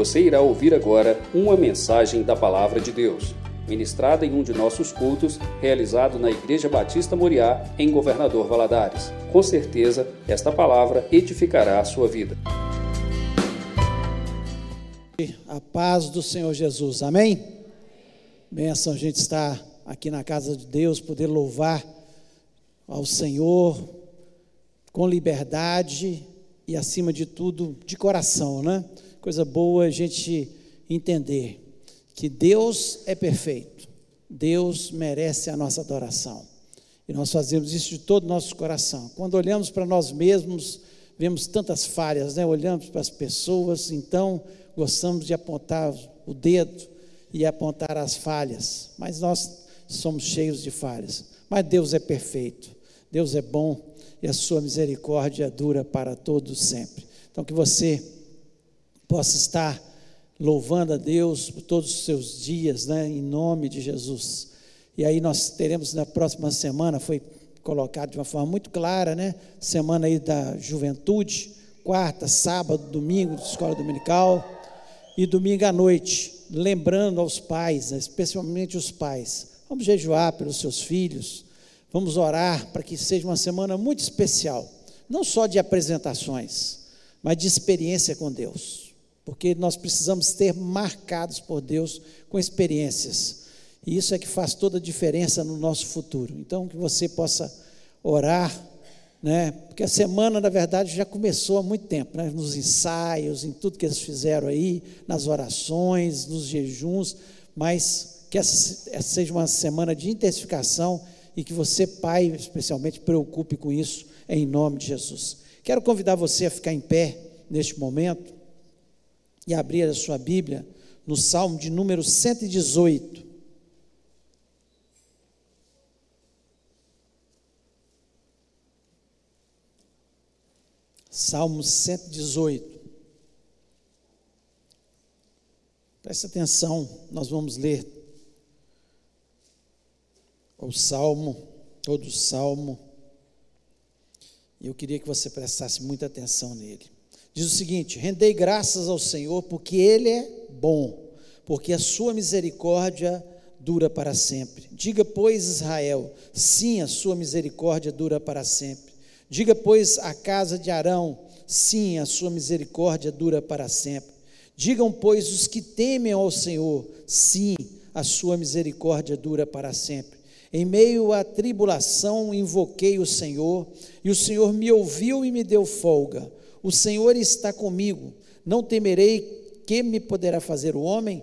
Você irá ouvir agora uma mensagem da Palavra de Deus, ministrada em um de nossos cultos, realizado na Igreja Batista Moriá, em Governador Valadares. Com certeza, esta palavra edificará a sua vida. A paz do Senhor Jesus, amém? Benção a gente estar aqui na casa de Deus, poder louvar ao Senhor com liberdade e, acima de tudo, de coração, né? Coisa boa a gente entender que Deus é perfeito, Deus merece a nossa adoração. E nós fazemos isso de todo o nosso coração. Quando olhamos para nós mesmos, vemos tantas falhas, né? olhamos para as pessoas, então gostamos de apontar o dedo e apontar as falhas, mas nós somos cheios de falhas. Mas Deus é perfeito, Deus é bom e a sua misericórdia dura para todos sempre. Então que você possa estar louvando a Deus por todos os seus dias, né, em nome de Jesus. E aí nós teremos na próxima semana, foi colocado de uma forma muito clara, né, semana aí da juventude, quarta, sábado, domingo, escola dominical, e domingo à noite, lembrando aos pais, né, especialmente os pais, vamos jejuar pelos seus filhos, vamos orar para que seja uma semana muito especial, não só de apresentações, mas de experiência com Deus porque nós precisamos ter marcados por Deus com experiências. E isso é que faz toda a diferença no nosso futuro. Então, que você possa orar, né? Porque a semana, na verdade, já começou há muito tempo, né? Nos ensaios, em tudo que eles fizeram aí, nas orações, nos jejuns, mas que essa seja uma semana de intensificação e que você, pai, especialmente, preocupe com isso, em nome de Jesus. Quero convidar você a ficar em pé neste momento e abrir a sua Bíblia no Salmo de número 118. Salmo 118. Preste atenção, nós vamos ler o Salmo, todo o Salmo, e eu queria que você prestasse muita atenção nele. Diz o seguinte: rendei graças ao Senhor, porque Ele é bom, porque a sua misericórdia dura para sempre. Diga, pois, Israel, sim, a sua misericórdia dura para sempre. Diga, pois, a casa de Arão, sim, a sua misericórdia dura para sempre. Digam, pois, os que temem ao Senhor, sim, a sua misericórdia dura para sempre. Em meio à tribulação, invoquei o Senhor, e o Senhor me ouviu e me deu folga. O Senhor está comigo, não temerei que me poderá fazer o homem.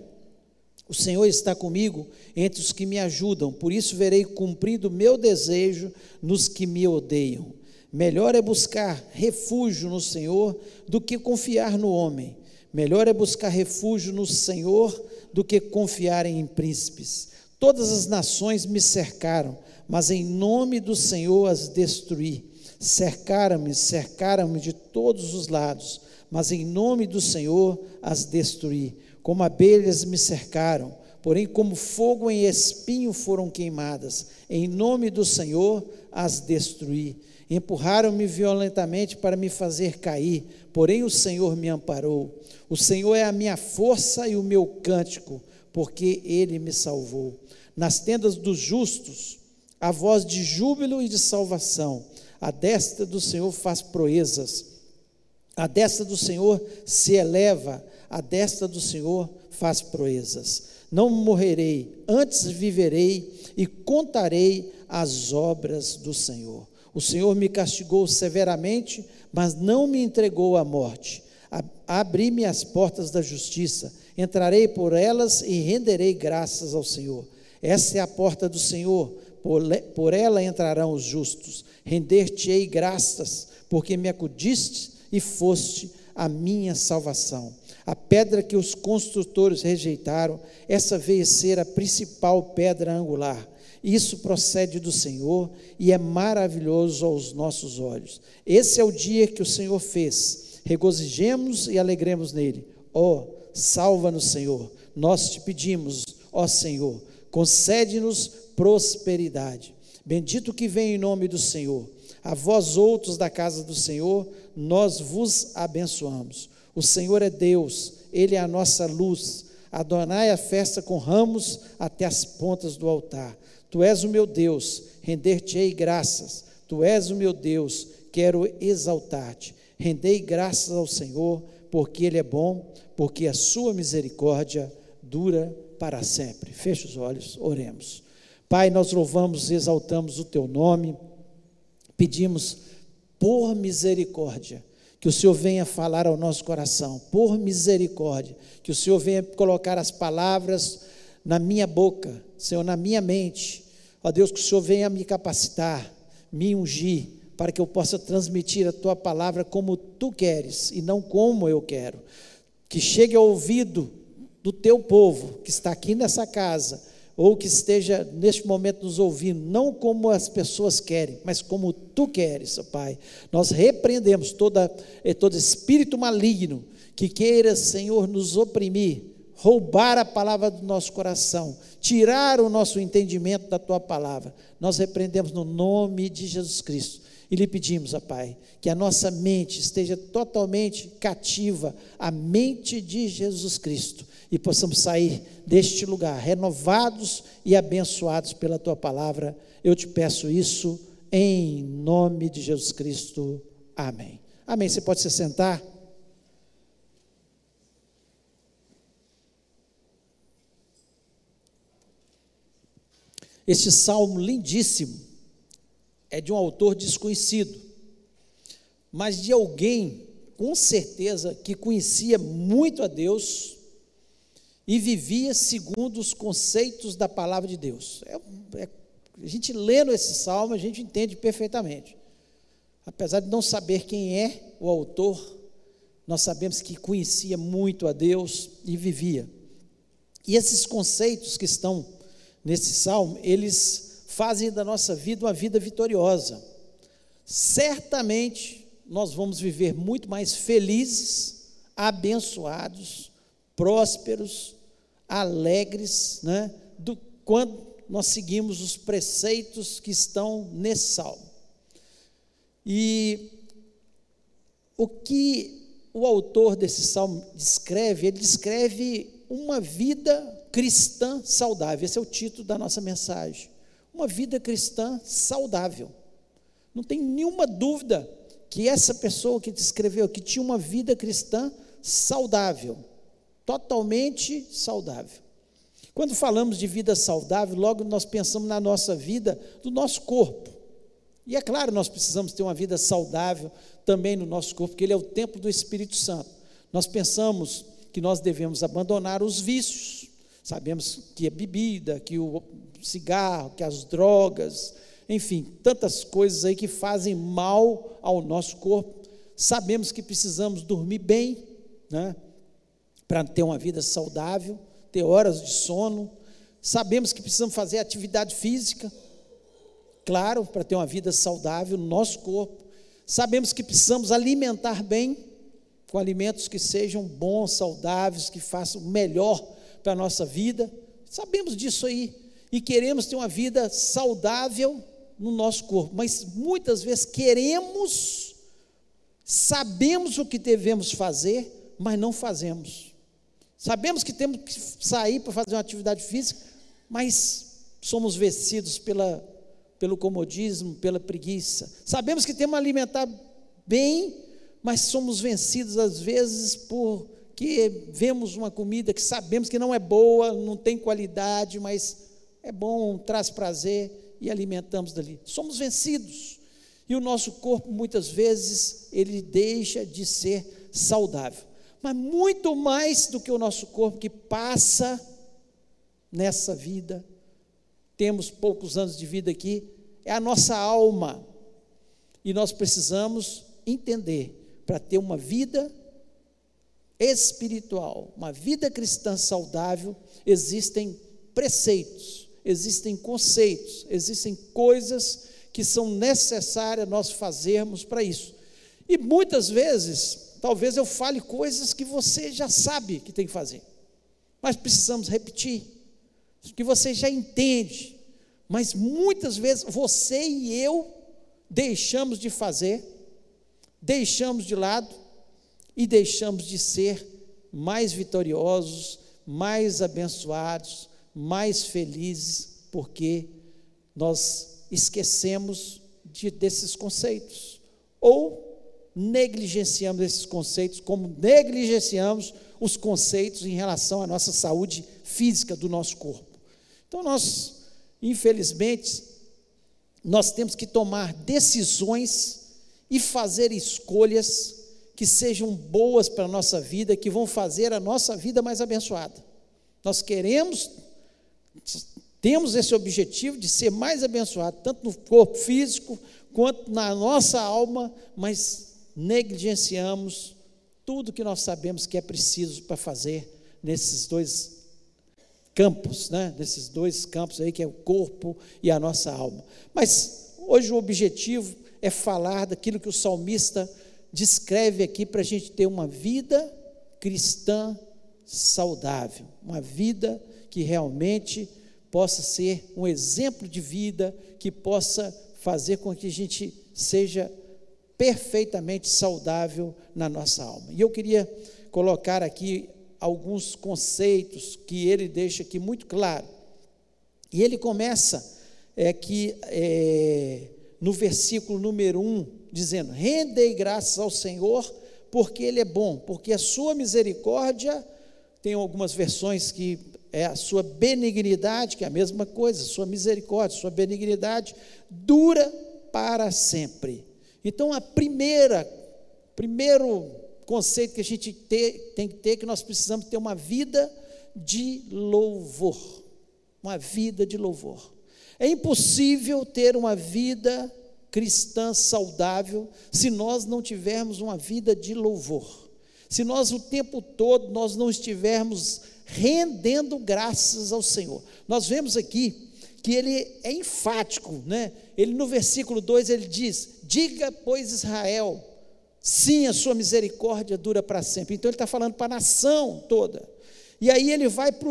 O Senhor está comigo entre os que me ajudam, por isso verei cumprido meu desejo nos que me odeiam. Melhor é buscar refúgio no Senhor do que confiar no homem. Melhor é buscar refúgio no Senhor do que confiar em príncipes. Todas as nações me cercaram, mas em nome do Senhor as destruí. Cercaram-me, cercaram-me de todos os lados, mas em nome do Senhor as destruí. Como abelhas me cercaram, porém, como fogo em espinho foram queimadas. Em nome do Senhor as destruí. Empurraram-me violentamente para me fazer cair, porém o Senhor me amparou. O Senhor é a minha força e o meu cântico, porque ele me salvou. Nas tendas dos justos, a voz de júbilo e de salvação a destra do Senhor faz proezas. A destra do Senhor se eleva, a destra do Senhor faz proezas. Não morrerei, antes viverei e contarei as obras do Senhor. O Senhor me castigou severamente, mas não me entregou à morte. Abri-me as portas da justiça, entrarei por elas e renderei graças ao Senhor. Essa é a porta do Senhor, por ela entrarão os justos render-te-ei graças, porque me acudiste e foste a minha salvação. A pedra que os construtores rejeitaram, essa veio ser a principal pedra angular. Isso procede do Senhor e é maravilhoso aos nossos olhos. Esse é o dia que o Senhor fez. Regozijemos e alegremos nele. Ó, oh, salva-nos, Senhor. Nós te pedimos, ó Senhor, concede-nos prosperidade. Bendito que vem em nome do Senhor. A vós outros da casa do Senhor, nós vos abençoamos. O Senhor é Deus, Ele é a nossa luz. Adonai a festa com ramos até as pontas do altar. Tu és o meu Deus, render-te-ei graças. Tu és o meu Deus, quero exaltar-te. Rendei graças ao Senhor, porque Ele é bom, porque a sua misericórdia dura para sempre. Feche os olhos, oremos. Pai, nós louvamos e exaltamos o teu nome, pedimos por misericórdia que o Senhor venha falar ao nosso coração, por misericórdia, que o Senhor venha colocar as palavras na minha boca, Senhor, na minha mente. Ó Deus, que o Senhor venha me capacitar, me ungir, para que eu possa transmitir a tua palavra como tu queres e não como eu quero. Que chegue ao ouvido do teu povo que está aqui nessa casa ou que esteja neste momento nos ouvindo, não como as pessoas querem, mas como tu queres, Pai. Nós repreendemos toda, eh, todo espírito maligno que queira, Senhor, nos oprimir, roubar a palavra do nosso coração, tirar o nosso entendimento da tua palavra. Nós repreendemos no nome de Jesus Cristo. E lhe pedimos, ó Pai, que a nossa mente esteja totalmente cativa à mente de Jesus Cristo e possamos sair deste lugar renovados e abençoados pela tua palavra. Eu te peço isso em nome de Jesus Cristo. Amém. Amém. Você pode se sentar. Este salmo lindíssimo é de um autor desconhecido, mas de alguém, com certeza, que conhecia muito a Deus e vivia segundo os conceitos da palavra de Deus. É, é, a gente lendo esse salmo, a gente entende perfeitamente. Apesar de não saber quem é o autor, nós sabemos que conhecia muito a Deus e vivia. E esses conceitos que estão nesse salmo, eles fazem da nossa vida uma vida vitoriosa. Certamente nós vamos viver muito mais felizes, abençoados, prósperos, alegres, né, do quando nós seguimos os preceitos que estão nesse salmo. E o que o autor desse salmo descreve, ele descreve uma vida cristã saudável. Esse é o título da nossa mensagem. Uma vida cristã saudável. Não tem nenhuma dúvida que essa pessoa que descreveu que tinha uma vida cristã saudável totalmente saudável. Quando falamos de vida saudável, logo nós pensamos na nossa vida, do nosso corpo. E é claro, nós precisamos ter uma vida saudável também no nosso corpo, porque ele é o templo do Espírito Santo. Nós pensamos que nós devemos abandonar os vícios. Sabemos que a bebida, que o cigarro, que as drogas, enfim, tantas coisas aí que fazem mal ao nosso corpo. Sabemos que precisamos dormir bem, né? Para ter uma vida saudável, ter horas de sono. Sabemos que precisamos fazer atividade física, claro, para ter uma vida saudável no nosso corpo. Sabemos que precisamos alimentar bem, com alimentos que sejam bons, saudáveis, que façam melhor para a nossa vida. Sabemos disso aí. E queremos ter uma vida saudável no nosso corpo, mas muitas vezes queremos, sabemos o que devemos fazer, mas não fazemos. Sabemos que temos que sair para fazer uma atividade física, mas somos vencidos pela, pelo comodismo, pela preguiça. Sabemos que temos que alimentar bem, mas somos vencidos às vezes porque vemos uma comida que sabemos que não é boa, não tem qualidade, mas é bom, traz prazer e alimentamos dali. Somos vencidos. E o nosso corpo muitas vezes ele deixa de ser saudável mas muito mais do que o nosso corpo que passa nessa vida. Temos poucos anos de vida aqui, é a nossa alma. E nós precisamos entender para ter uma vida espiritual, uma vida cristã saudável, existem preceitos, existem conceitos, existem coisas que são necessárias nós fazermos para isso. E muitas vezes talvez eu fale coisas que você já sabe que tem que fazer, mas precisamos repetir, que você já entende, mas muitas vezes você e eu deixamos de fazer, deixamos de lado e deixamos de ser mais vitoriosos, mais abençoados, mais felizes, porque nós esquecemos de, desses conceitos. Ou negligenciamos esses conceitos, como negligenciamos os conceitos em relação à nossa saúde física do nosso corpo. Então, nós, infelizmente, nós temos que tomar decisões e fazer escolhas que sejam boas para a nossa vida, que vão fazer a nossa vida mais abençoada. Nós queremos, temos esse objetivo de ser mais abençoado, tanto no corpo físico quanto na nossa alma, mas negligenciamos tudo que nós sabemos que é preciso para fazer nesses dois campos, né? Nesses dois campos aí que é o corpo e a nossa alma. Mas hoje o objetivo é falar daquilo que o salmista descreve aqui para a gente ter uma vida cristã saudável, uma vida que realmente possa ser um exemplo de vida, que possa fazer com que a gente seja perfeitamente saudável na nossa alma. E eu queria colocar aqui alguns conceitos que ele deixa aqui muito claro. E ele começa é, que é, no versículo número 1, dizendo: Rendei graças ao Senhor, porque Ele é bom, porque a sua misericórdia, tem algumas versões que é a sua benignidade, que é a mesma coisa, sua misericórdia, sua benignidade dura para sempre. Então, a primeira, primeiro conceito que a gente ter, tem que ter, que nós precisamos ter uma vida de louvor. Uma vida de louvor. É impossível ter uma vida cristã saudável se nós não tivermos uma vida de louvor. Se nós o tempo todo nós não estivermos rendendo graças ao Senhor. Nós vemos aqui que ele é enfático, né? Ele no versículo 2 ele diz: "Diga, pois Israel, sim, a sua misericórdia dura para sempre". Então ele está falando para a nação toda. E aí ele vai para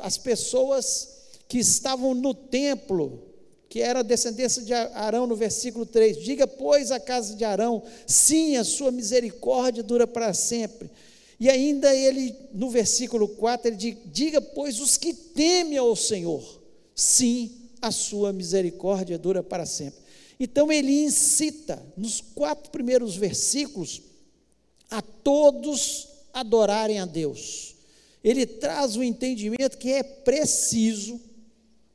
as pessoas que estavam no templo, que era a descendência de Arão, no versículo 3. Diga, pois, a casa de Arão, sim, a sua misericórdia dura para sempre. E ainda ele, no versículo 4, ele diz: Diga, pois, os que temem ao Senhor, sim, a sua misericórdia dura para sempre. Então ele incita, nos quatro primeiros versículos, a todos adorarem a Deus. Ele traz o entendimento que é preciso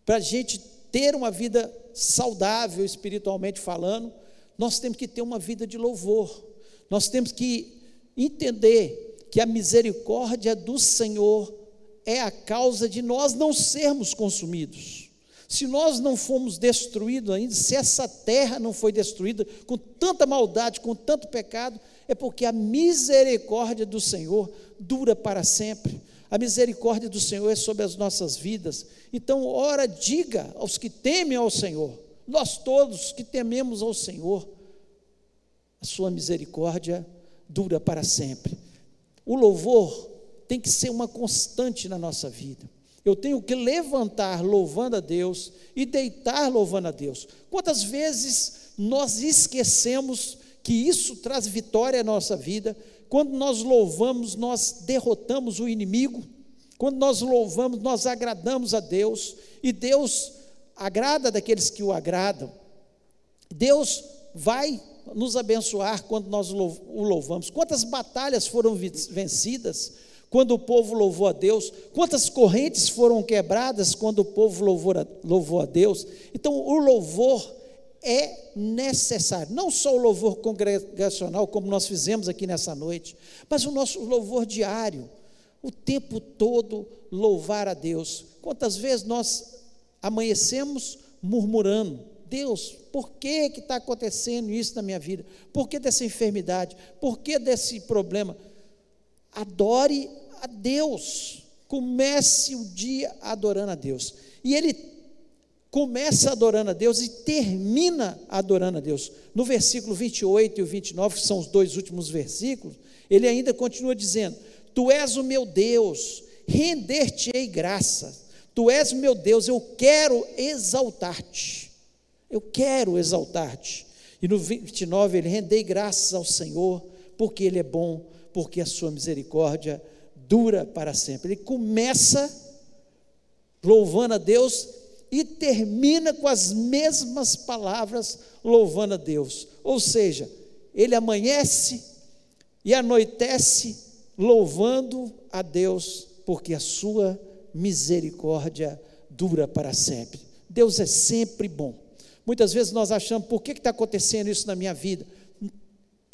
para a gente ter uma vida saudável espiritualmente falando, nós temos que ter uma vida de louvor. Nós temos que entender que a misericórdia do Senhor é a causa de nós não sermos consumidos. Se nós não fomos destruídos ainda, se essa terra não foi destruída com tanta maldade, com tanto pecado, é porque a misericórdia do Senhor dura para sempre. A misericórdia do Senhor é sobre as nossas vidas. Então, ora, diga aos que temem ao Senhor, nós todos que tememos ao Senhor, a sua misericórdia dura para sempre. O louvor tem que ser uma constante na nossa vida. Eu tenho que levantar louvando a Deus e deitar louvando a Deus. Quantas vezes nós esquecemos que isso traz vitória à nossa vida? Quando nós louvamos, nós derrotamos o inimigo. Quando nós louvamos, nós agradamos a Deus. E Deus agrada daqueles que o agradam. Deus vai nos abençoar quando nós o louvamos. Quantas batalhas foram vencidas quando o povo louvou a Deus? Quantas correntes foram quebradas quando o povo louvou a Deus? Então, o louvor é necessário. Não só o louvor congregacional, como nós fizemos aqui nessa noite, mas o nosso louvor diário. O tempo todo louvar a Deus. Quantas vezes nós amanhecemos murmurando: Deus, por que está acontecendo isso na minha vida? Por que dessa enfermidade? Por que desse problema? Adore a Deus. Comece o dia adorando a Deus. E Ele começa adorando a Deus e termina adorando a Deus. No versículo 28 e o 29, que são os dois últimos versículos, ele ainda continua dizendo: Tu és o meu Deus, render-te-ei graça. Tu és o meu Deus, eu quero exaltar-te. Eu quero exaltar-te. E no 29 ele rendei graças ao Senhor, porque ele é bom, porque a sua misericórdia dura para sempre. Ele começa louvando a Deus e termina com as mesmas palavras louvando a Deus. Ou seja, ele amanhece e anoitece louvando a Deus, porque a sua misericórdia dura para sempre. Deus é sempre bom. Muitas vezes nós achamos, por que está acontecendo isso na minha vida?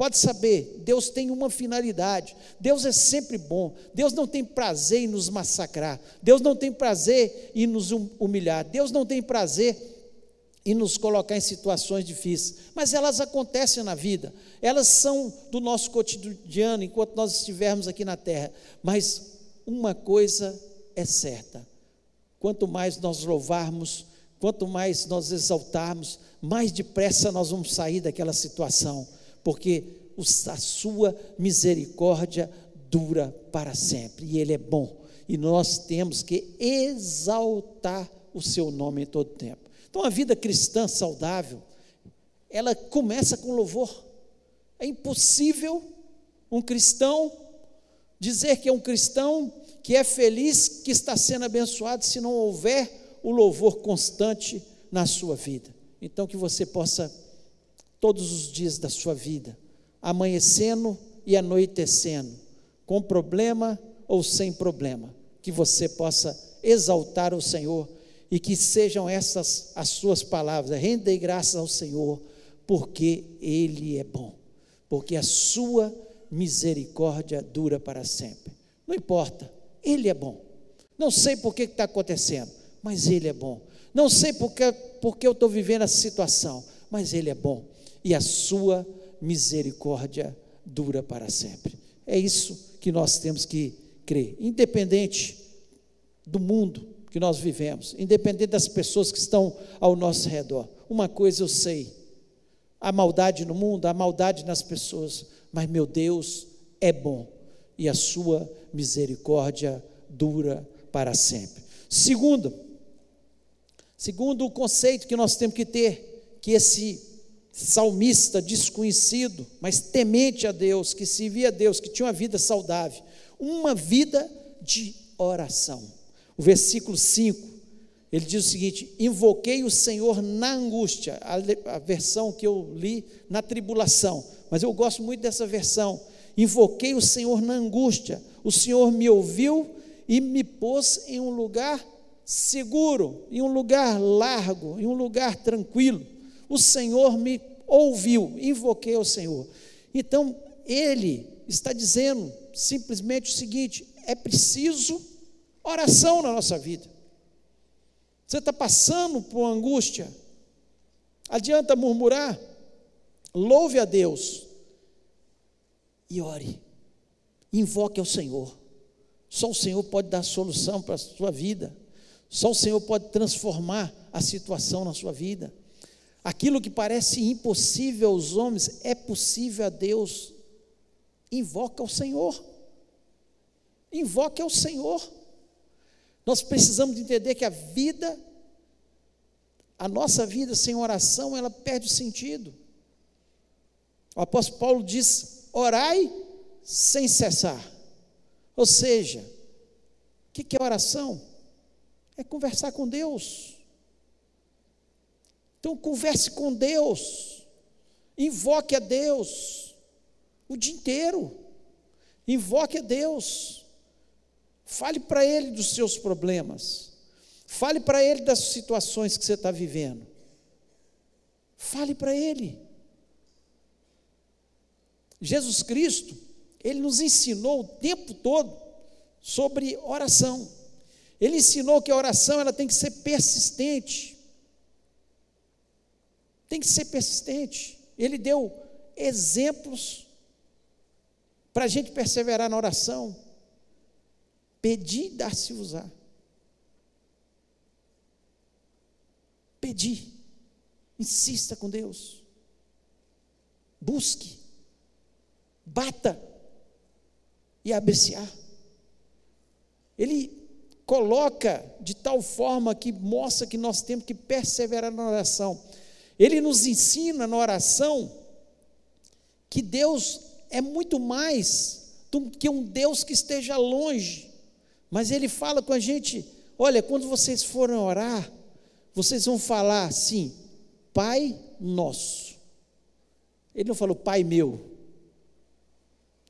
Pode saber, Deus tem uma finalidade. Deus é sempre bom. Deus não tem prazer em nos massacrar. Deus não tem prazer em nos humilhar. Deus não tem prazer em nos colocar em situações difíceis. Mas elas acontecem na vida. Elas são do nosso cotidiano enquanto nós estivermos aqui na terra. Mas uma coisa é certa: quanto mais nós louvarmos, quanto mais nós exaltarmos, mais depressa nós vamos sair daquela situação porque a sua misericórdia dura para sempre e Ele é bom. E nós temos que exaltar o seu nome em todo tempo. Então, a vida cristã saudável, ela começa com louvor. É impossível um cristão dizer que é um cristão que é feliz, que está sendo abençoado, se não houver o louvor constante na sua vida. Então, que você possa todos os dias da sua vida, amanhecendo e anoitecendo, com problema ou sem problema, que você possa exaltar o Senhor e que sejam essas as suas palavras. Rendei graças ao Senhor, porque Ele é bom, porque a sua misericórdia dura para sempre. Não importa, Ele é bom. Não sei por que está acontecendo, mas Ele é bom. Não sei por que, porque eu estou vivendo essa situação, mas Ele é bom e a sua misericórdia dura para sempre. É isso que nós temos que crer, independente do mundo que nós vivemos, independente das pessoas que estão ao nosso redor. Uma coisa eu sei: há maldade no mundo, há maldade nas pessoas, mas meu Deus é bom e a sua misericórdia dura para sempre. Segundo, segundo o conceito que nós temos que ter, que esse salmista desconhecido, mas temente a Deus, que servia a Deus, que tinha uma vida saudável, uma vida de oração. O versículo 5, ele diz o seguinte: Invoquei o Senhor na angústia, a, a versão que eu li na tribulação, mas eu gosto muito dessa versão. Invoquei o Senhor na angústia, o Senhor me ouviu e me pôs em um lugar seguro, em um lugar largo, em um lugar tranquilo o Senhor me ouviu, invoquei ao Senhor. Então, ele está dizendo simplesmente o seguinte: é preciso oração na nossa vida. Você está passando por angústia, adianta murmurar, louve a Deus e ore, invoque ao Senhor. Só o Senhor pode dar solução para a sua vida, só o Senhor pode transformar a situação na sua vida. Aquilo que parece impossível aos homens é possível a Deus. Invoca o Senhor. Invoque ao Senhor. Nós precisamos entender que a vida, a nossa vida sem oração, ela perde o sentido. O apóstolo Paulo diz: orai sem cessar. Ou seja, o que é oração? É conversar com Deus. Então converse com Deus, invoque a Deus o dia inteiro, invoque a Deus, fale para Ele dos seus problemas, fale para Ele das situações que você está vivendo, fale para Ele. Jesus Cristo, Ele nos ensinou o tempo todo sobre oração. Ele ensinou que a oração ela tem que ser persistente. Tem que ser persistente. Ele deu exemplos para a gente perseverar na oração. Pedir, dar-se usar. Pedir. Insista com Deus. Busque. Bata. E abre-se-á. Ele coloca de tal forma que mostra que nós temos que perseverar na oração. Ele nos ensina na oração que Deus é muito mais do que um Deus que esteja longe. Mas Ele fala com a gente: olha, quando vocês forem orar, vocês vão falar assim, Pai nosso. Ele não falou Pai meu.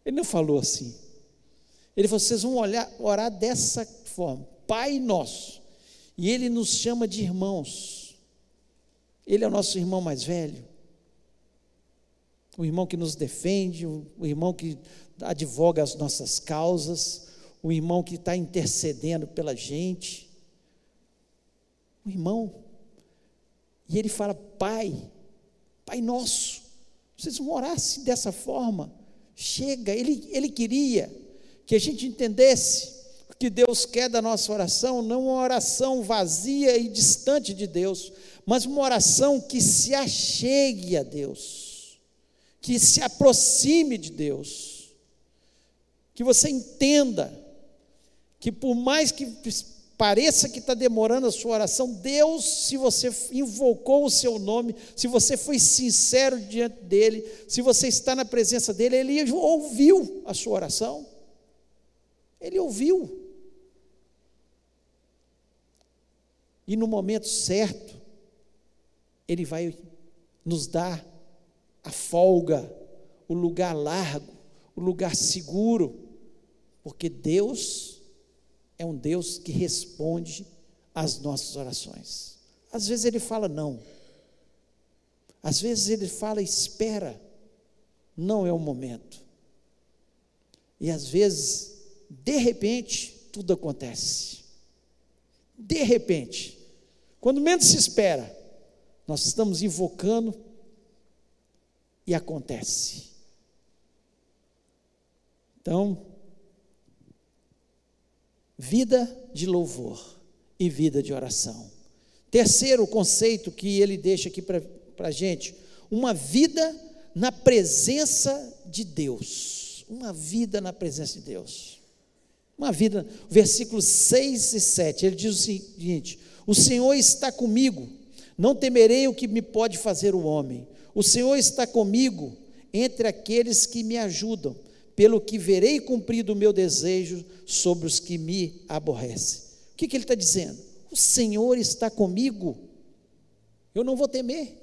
Ele não falou assim. Ele falou: vocês vão olhar, orar dessa forma, Pai nosso. E Ele nos chama de irmãos. Ele é o nosso irmão mais velho. O irmão que nos defende, o irmão que advoga as nossas causas, o irmão que está intercedendo pela gente. O irmão. E ele fala: Pai, Pai nosso. Vocês vão orar assim, dessa forma. Chega, ele, ele queria que a gente entendesse que Deus quer da nossa oração, não uma oração vazia e distante de Deus, mas uma oração que se achegue a Deus, que se aproxime de Deus que você entenda que por mais que pareça que está demorando a sua oração, Deus, se você invocou o seu nome, se você foi sincero diante dele, se você está na presença dele, ele ouviu a sua oração. Ele ouviu. E no momento certo, ele vai nos dar a folga, o lugar largo, o lugar seguro porque Deus é um Deus que responde às nossas orações. Às vezes ele fala não. Às vezes ele fala espera. Não é o momento. E às vezes, de repente, tudo acontece. De repente, quando menos se espera, nós estamos invocando e acontece. Então, vida de louvor e vida de oração. Terceiro conceito que ele deixa aqui para a gente: uma vida na presença de Deus. Uma vida na presença de Deus. Uma vida, versículos 6 e 7, ele diz o seguinte: O Senhor está comigo, não temerei o que me pode fazer o homem. O Senhor está comigo entre aqueles que me ajudam pelo que verei cumprido o meu desejo sobre os que me aborrecem. O que, que ele está dizendo? O Senhor está comigo, eu não vou temer.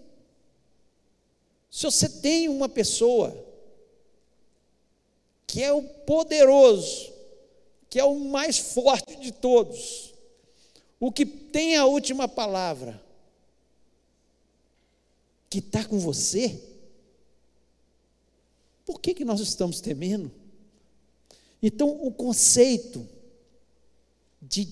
Se você tem uma pessoa que é o poderoso, que é o mais forte de todos, o que tem a última palavra, que está com você, por que, que nós estamos temendo? Então, o conceito de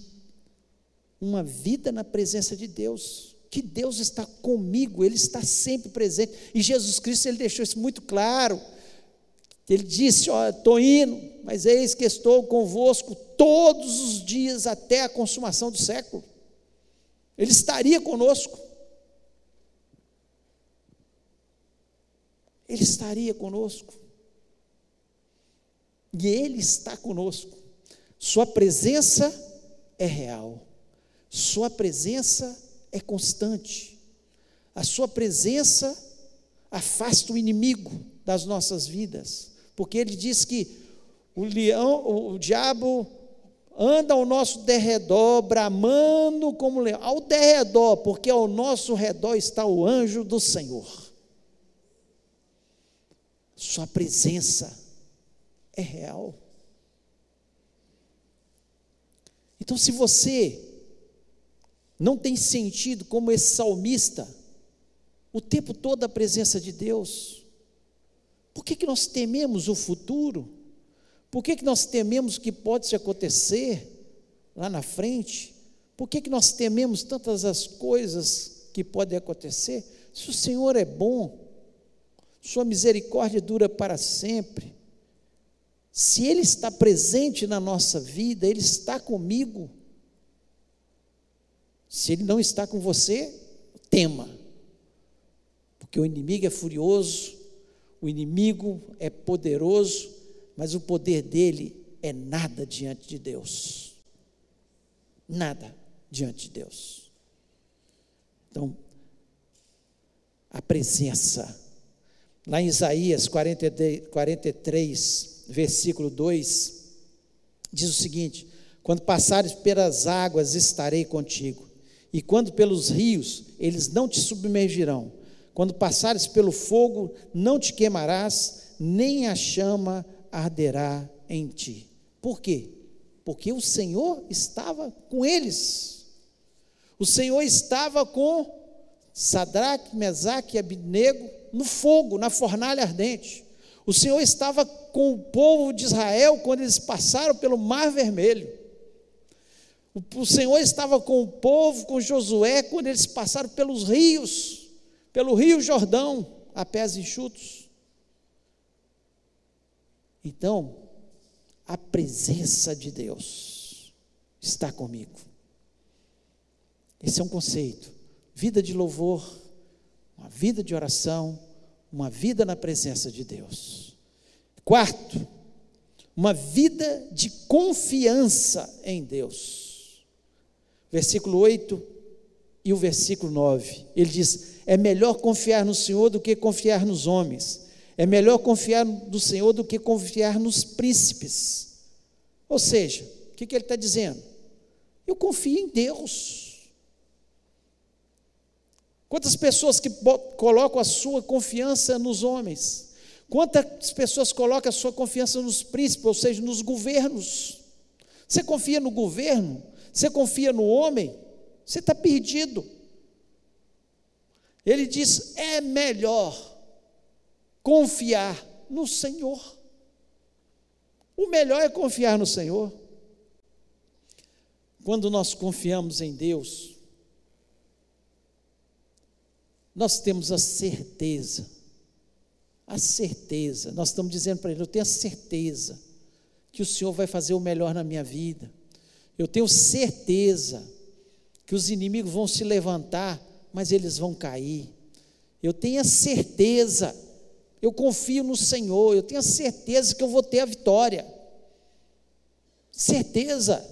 uma vida na presença de Deus, que Deus está comigo, Ele está sempre presente. E Jesus Cristo, Ele deixou isso muito claro. Ele disse: Ó, estou indo, mas eis que estou convosco todos os dias até a consumação do século. Ele estaria conosco. Ele estaria conosco. E Ele está conosco. Sua presença é real. Sua presença é constante. A Sua presença afasta o inimigo das nossas vidas. Porque Ele diz que o leão, o diabo anda ao nosso derredor, bramando como leão. Ao derredor, porque ao nosso redor está o anjo do Senhor. Sua presença é real. Então, se você não tem sentido como esse salmista, o tempo todo a presença de Deus, por que, que nós tememos o futuro? Por que, que nós tememos o que pode se acontecer lá na frente? Por que, que nós tememos tantas as coisas que podem acontecer? Se o Senhor é bom, Sua misericórdia dura para sempre, se Ele está presente na nossa vida, Ele está comigo. Se Ele não está com você, tema, porque o inimigo é furioso, o inimigo é poderoso, mas o poder dele é nada diante de Deus. Nada diante de Deus. Então, a presença. Em Isaías 43, versículo 2, diz o seguinte: Quando passares pelas águas, estarei contigo, e quando pelos rios, eles não te submergirão. Quando passares pelo fogo, não te queimarás, nem a chama arderá em ti. Por quê? Porque o Senhor estava com eles. O Senhor estava com Sadraque, Mesaque e Abidnego no fogo, na fornalha ardente. O Senhor estava com o povo de Israel quando eles passaram pelo Mar Vermelho. O Senhor estava com o povo, com Josué, quando eles passaram pelos rios, pelo Rio Jordão, a pés enxutos. Então, a presença de Deus está comigo. Esse é um conceito. Vida de louvor, uma vida de oração, uma vida na presença de Deus. Quarto, uma vida de confiança em Deus. Versículo 8 e o versículo 9. Ele diz: É melhor confiar no Senhor do que confiar nos homens. É melhor confiar no Senhor do que confiar nos príncipes. Ou seja, o que, que ele está dizendo? Eu confio em Deus. Quantas pessoas que colocam a sua confiança nos homens? Quantas pessoas colocam a sua confiança nos príncipes, ou seja, nos governos? Você confia no governo? Você confia no homem? Você está perdido. Ele diz: é melhor confiar no Senhor. O melhor é confiar no Senhor. Quando nós confiamos em Deus, nós temos a certeza, a certeza, nós estamos dizendo para Ele: eu tenho a certeza que o Senhor vai fazer o melhor na minha vida, eu tenho certeza que os inimigos vão se levantar, mas eles vão cair, eu tenho a certeza, eu confio no Senhor, eu tenho a certeza que eu vou ter a vitória, certeza,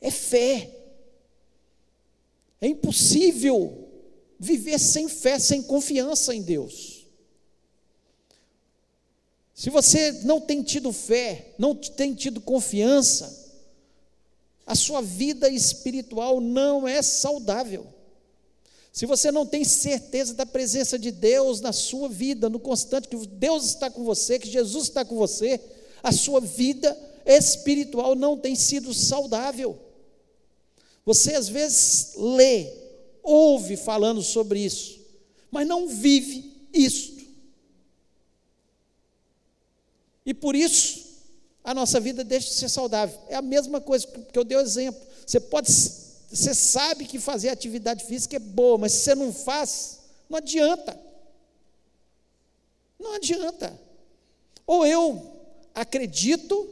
é fé, é impossível viver sem fé, sem confiança em Deus. Se você não tem tido fé, não tem tido confiança, a sua vida espiritual não é saudável. Se você não tem certeza da presença de Deus na sua vida, no constante, que Deus está com você, que Jesus está com você, a sua vida espiritual não tem sido saudável. Você às vezes lê ouve falando sobre isso, mas não vive isto. E por isso, a nossa vida deixa de ser saudável. É a mesma coisa que eu dei o exemplo. Você pode, você sabe que fazer atividade física é boa, mas se você não faz, não adianta. Não adianta. Ou eu acredito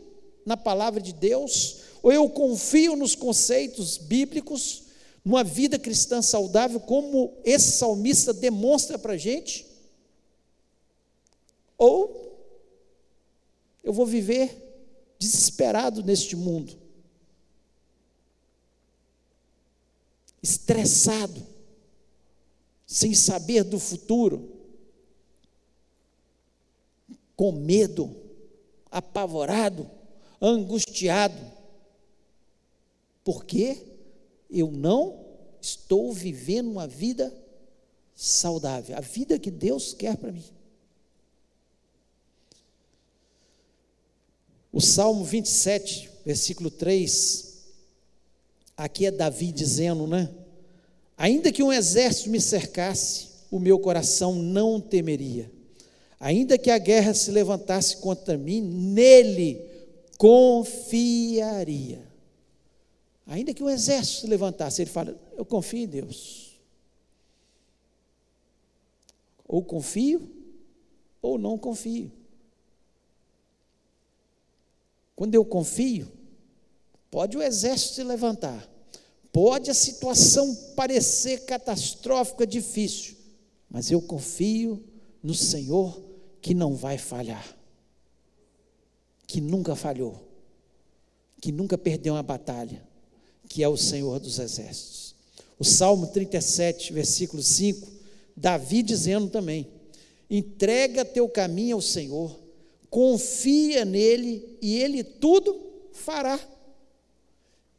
na palavra de Deus, ou eu confio nos conceitos bíblicos, numa vida cristã saudável, como esse salmista demonstra para a gente, ou eu vou viver desesperado neste mundo, estressado, sem saber do futuro, com medo, apavorado, angustiado. Por quê? Eu não estou vivendo uma vida saudável, a vida que Deus quer para mim. O Salmo 27, versículo 3, aqui é Davi dizendo, né? Ainda que um exército me cercasse, o meu coração não temeria. Ainda que a guerra se levantasse contra mim, nele confiaria. Ainda que o exército se levantasse, ele fala: Eu confio em Deus. Ou confio, ou não confio. Quando eu confio, pode o exército se levantar, pode a situação parecer catastrófica, difícil, mas eu confio no Senhor que não vai falhar, que nunca falhou, que nunca perdeu uma batalha que é o Senhor dos Exércitos. O Salmo 37, versículo 5, Davi dizendo também: entrega teu caminho ao Senhor, confia nele e ele tudo fará.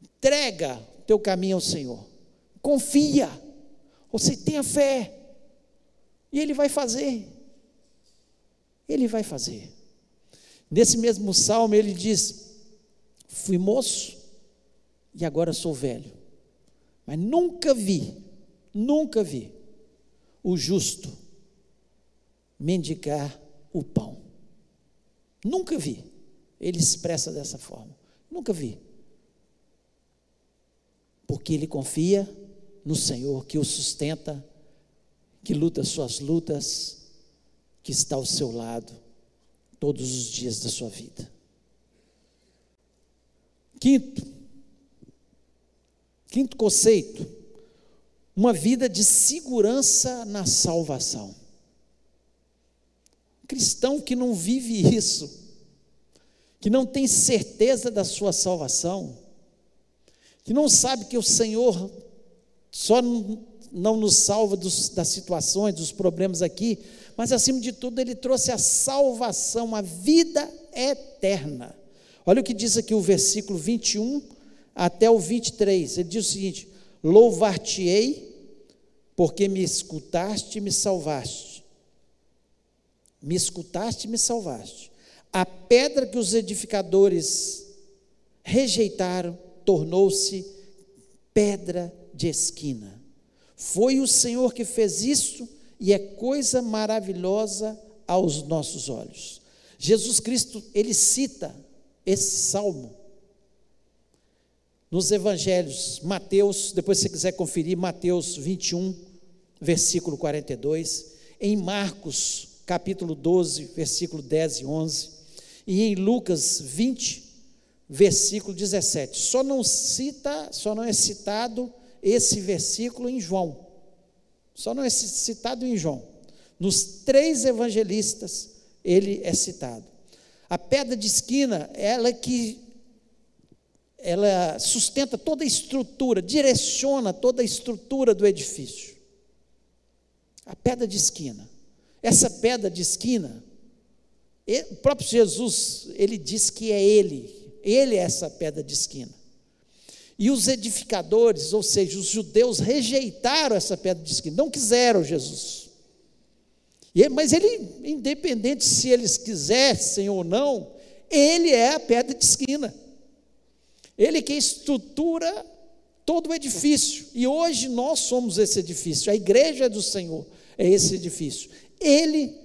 Entrega teu caminho ao Senhor. Confia. Você tenha fé. E ele vai fazer. Ele vai fazer. Nesse mesmo salmo ele diz: Fui moço e agora sou velho. Mas nunca vi, nunca vi o justo mendigar o pão. Nunca vi. Ele expressa dessa forma. Nunca vi. Porque ele confia no Senhor que o sustenta, que luta suas lutas, que está ao seu lado todos os dias da sua vida. Quinto, quinto conceito, uma vida de segurança na salvação. Cristão que não vive isso, que não tem certeza da sua salvação, que não sabe que o Senhor só não nos salva dos, das situações, dos problemas aqui, mas acima de tudo, Ele trouxe a salvação, a vida eterna. Olha o que diz aqui o versículo 21 até o 23. Ele diz o seguinte: Louvar-te-ei, porque me escutaste e me salvaste. Me escutaste e me salvaste. A pedra que os edificadores rejeitaram tornou-se pedra de esquina. Foi o Senhor que fez isso e é coisa maravilhosa aos nossos olhos. Jesus Cristo, ele cita esse salmo nos evangelhos, Mateus, depois se você quiser conferir, Mateus 21, versículo 42, em Marcos, capítulo 12, versículo 10 e 11, e em Lucas 20, versículo 17. Só não cita, só não é citado esse versículo em João. Só não é citado em João. Nos três evangelistas ele é citado. A pedra de esquina, ela é que ela sustenta toda a estrutura, direciona toda a estrutura do edifício. A pedra de esquina. Essa pedra de esquina, o próprio Jesus, ele diz que é ele, ele é essa pedra de esquina. E os edificadores, ou seja, os judeus, rejeitaram essa pedra de esquina, não quiseram Jesus. Mas ele, independente se eles quisessem ou não, ele é a pedra de esquina. Ele que estrutura todo o edifício. E hoje nós somos esse edifício. A igreja do Senhor é esse edifício. Ele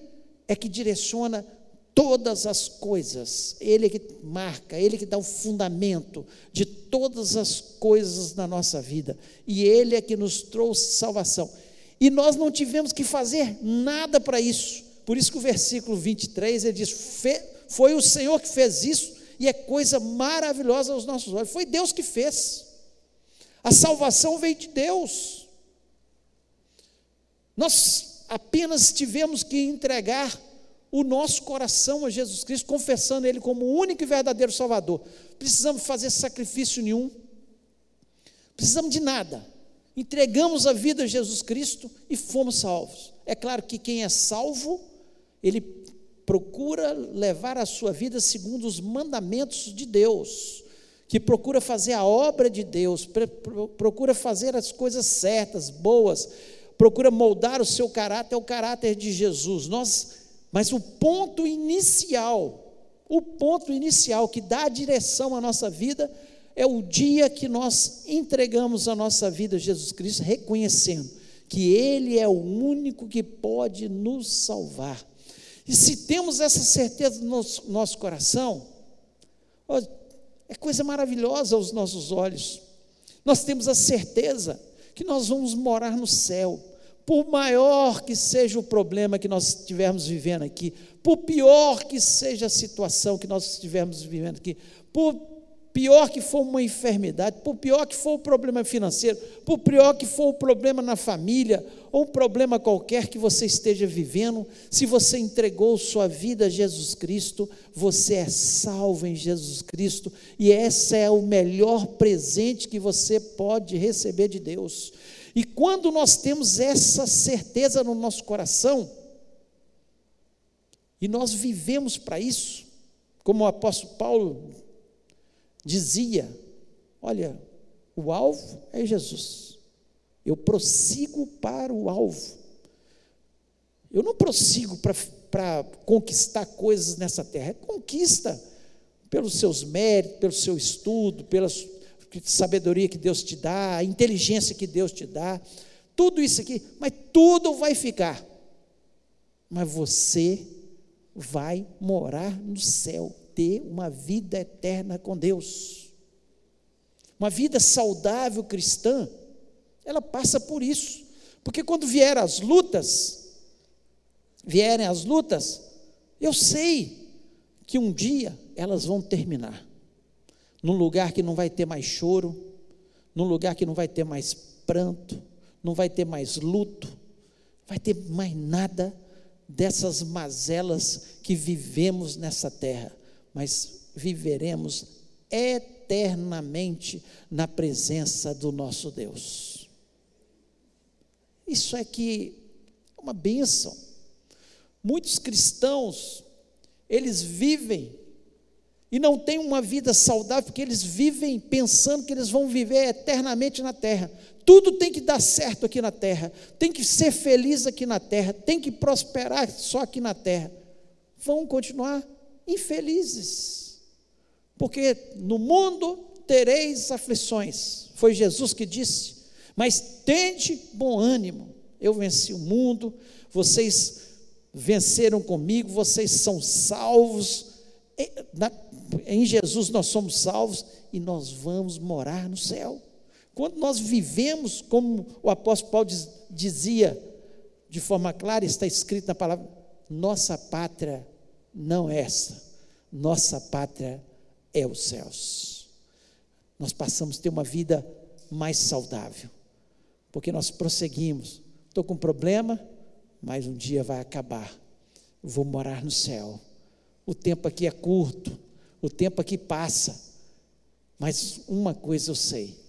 é que direciona todas as coisas. Ele é que marca, ele é que dá o fundamento de todas as coisas na nossa vida. E ele é que nos trouxe salvação. E nós não tivemos que fazer nada para isso. Por isso que o versículo 23 ele diz: Foi o Senhor que fez isso e é coisa maravilhosa aos nossos olhos. Foi Deus que fez. A salvação veio de Deus. Nós apenas tivemos que entregar o nosso coração a Jesus Cristo, confessando Ele como o único e verdadeiro Salvador. Precisamos fazer sacrifício nenhum, precisamos de nada. Entregamos a vida a Jesus Cristo e fomos salvos. É claro que quem é salvo, ele procura levar a sua vida segundo os mandamentos de Deus, que procura fazer a obra de Deus, procura fazer as coisas certas, boas, procura moldar o seu caráter ao caráter de Jesus. Nós, mas o ponto inicial, o ponto inicial que dá a direção à nossa vida é o dia que nós entregamos a nossa vida a Jesus Cristo, reconhecendo que Ele é o único que pode nos salvar. E se temos essa certeza no nosso, nosso coração, é coisa maravilhosa aos nossos olhos. Nós temos a certeza que nós vamos morar no céu. Por maior que seja o problema que nós estivermos vivendo aqui, por pior que seja a situação que nós estivermos vivendo aqui, por pior que for uma enfermidade, por pior que for o problema financeiro, por pior que for o problema na família, ou um problema qualquer que você esteja vivendo, se você entregou sua vida a Jesus Cristo, você é salvo em Jesus Cristo, e esse é o melhor presente que você pode receber de Deus. E quando nós temos essa certeza no nosso coração, E nós vivemos para isso, como o apóstolo Paulo dizia: olha, o alvo é Jesus. Eu prossigo para o alvo. Eu não prossigo para conquistar coisas nessa terra, é conquista pelos seus méritos, pelo seu estudo, pela sabedoria que Deus te dá, a inteligência que Deus te dá, tudo isso aqui, mas tudo vai ficar. Mas você vai morar no céu, ter uma vida eterna com Deus. Uma vida saudável cristã, ela passa por isso. Porque quando vier as lutas, vierem as lutas, eu sei que um dia elas vão terminar. Num lugar que não vai ter mais choro, num lugar que não vai ter mais pranto, não vai ter mais luto, vai ter mais nada dessas mazelas que vivemos nessa terra, mas viveremos eternamente na presença do nosso Deus. Isso é que é uma bênção. Muitos cristãos, eles vivem e não têm uma vida saudável, porque eles vivem pensando que eles vão viver eternamente na terra. Tudo tem que dar certo aqui na terra, tem que ser feliz aqui na terra, tem que prosperar só aqui na terra. Vão continuar infelizes, porque no mundo tereis aflições, foi Jesus que disse, mas tende bom ânimo, eu venci o mundo, vocês venceram comigo, vocês são salvos, em Jesus nós somos salvos e nós vamos morar no céu. Quando nós vivemos, como o apóstolo Paulo diz, dizia de forma clara, está escrito na palavra: nossa pátria não é essa, nossa pátria é os céus. Nós passamos a ter uma vida mais saudável, porque nós prosseguimos. Estou com um problema, mas um dia vai acabar. Vou morar no céu. O tempo aqui é curto, o tempo aqui passa, mas uma coisa eu sei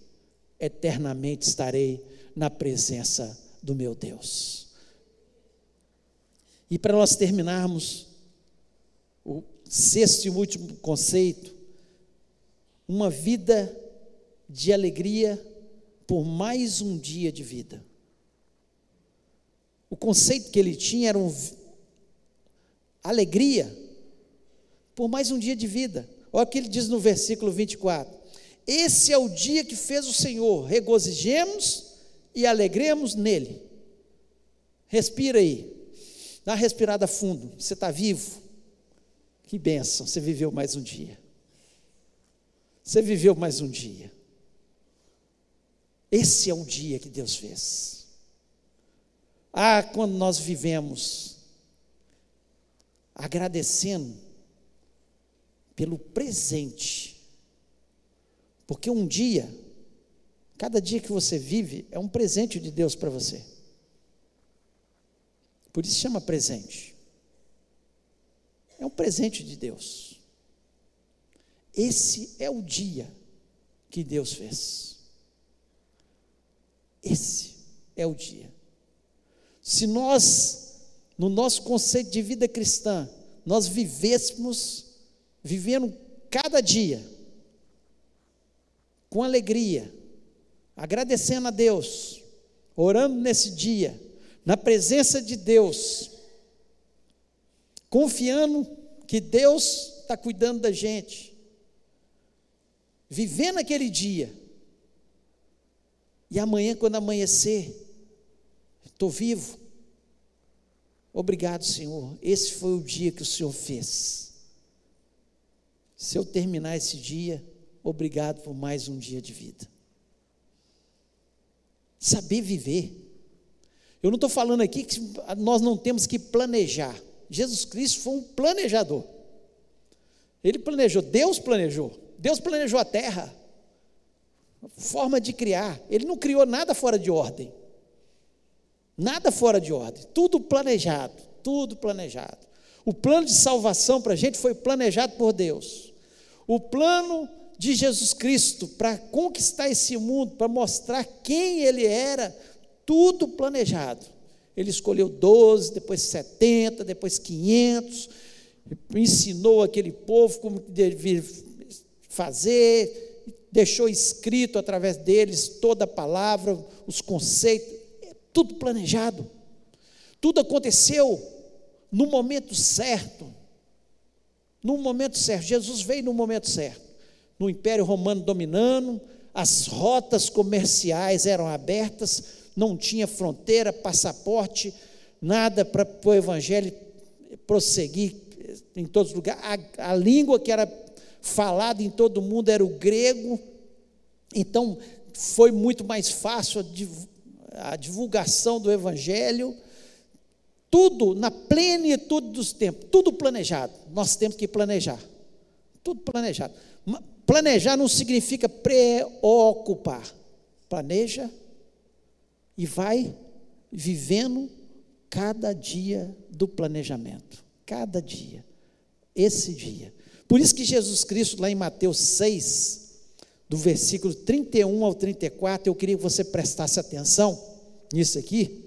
eternamente estarei na presença do meu Deus. E para nós terminarmos, sexto e último conceito, uma vida de alegria por mais um dia de vida. O conceito que ele tinha era um, alegria por mais um dia de vida. Olha o que ele diz no versículo 24: esse é o dia que fez o Senhor, regozijemos e alegremos nele. Respira aí, dá uma respirada fundo, você está vivo. Que bênção, você viveu mais um dia. Você viveu mais um dia. Esse é o dia que Deus fez. Ah, quando nós vivemos agradecendo pelo presente porque um dia, cada dia que você vive é um presente de Deus para você. Por isso chama presente. É um presente de Deus. Esse é o dia que Deus fez. Esse é o dia. Se nós, no nosso conceito de vida cristã, nós vivêssemos, vivendo cada dia, com alegria, agradecendo a Deus, orando nesse dia, na presença de Deus, confiando que Deus está cuidando da gente, vivendo aquele dia, e amanhã, quando amanhecer, estou vivo. Obrigado, Senhor. Esse foi o dia que o Senhor fez. Se eu terminar esse dia, Obrigado por mais um dia de vida. Saber viver. Eu não estou falando aqui que nós não temos que planejar. Jesus Cristo foi um planejador. Ele planejou, Deus planejou. Deus planejou a terra, forma de criar. Ele não criou nada fora de ordem. Nada fora de ordem. Tudo planejado. Tudo planejado. O plano de salvação para a gente foi planejado por Deus. O plano de Jesus Cristo para conquistar esse mundo, para mostrar quem ele era, tudo planejado. Ele escolheu 12, depois 70, depois 500, ensinou aquele povo como devia fazer, deixou escrito através deles toda a palavra, os conceitos, tudo planejado. Tudo aconteceu no momento certo. No momento certo. Jesus veio no momento certo. No Império Romano dominando, as rotas comerciais eram abertas, não tinha fronteira, passaporte, nada para o evangelho prosseguir em todos os lugares. A, a língua que era falada em todo o mundo era o grego, então foi muito mais fácil a divulgação do evangelho. Tudo na plenitude dos tempos, tudo planejado. Nós temos que planejar. Tudo planejado. Planejar não significa preocupar. Planeja e vai vivendo cada dia do planejamento. Cada dia. Esse dia. Por isso que Jesus Cristo, lá em Mateus 6, do versículo 31 ao 34, eu queria que você prestasse atenção nisso aqui,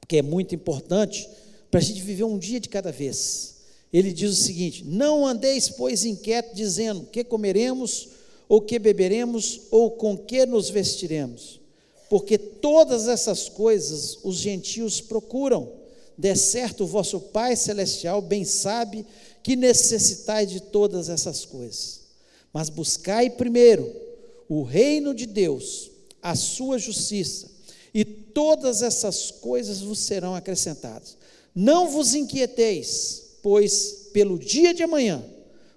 porque é muito importante para a gente viver um dia de cada vez ele diz o seguinte: Não andeis, pois, inquieto, dizendo: que comeremos, ou que beberemos, ou com que nos vestiremos? Porque todas essas coisas os gentios procuram. De certo, vosso Pai Celestial bem sabe que necessitais de todas essas coisas. Mas buscai primeiro o reino de Deus, a sua justiça, e todas essas coisas vos serão acrescentadas. Não vos inquieteis pois, pelo dia de amanhã,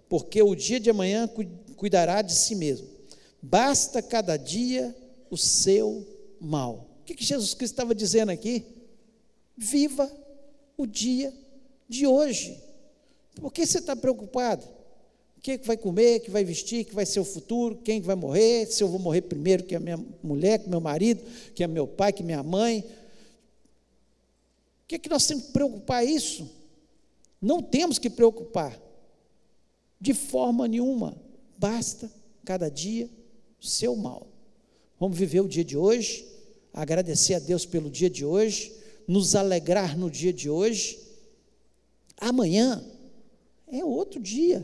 porque o dia de amanhã cuidará de si mesmo. Basta cada dia o seu mal. O que, que Jesus Cristo estava dizendo aqui? Viva o dia de hoje. Por que você está preocupado? O que, que vai comer, que vai vestir, que vai ser o futuro, quem vai morrer, se eu vou morrer primeiro que a minha mulher, que meu marido, que é meu pai, que minha mãe. O que, que nós temos que preocupar isso? Não temos que preocupar, de forma nenhuma, basta cada dia o seu mal. Vamos viver o dia de hoje, agradecer a Deus pelo dia de hoje, nos alegrar no dia de hoje. Amanhã é outro dia.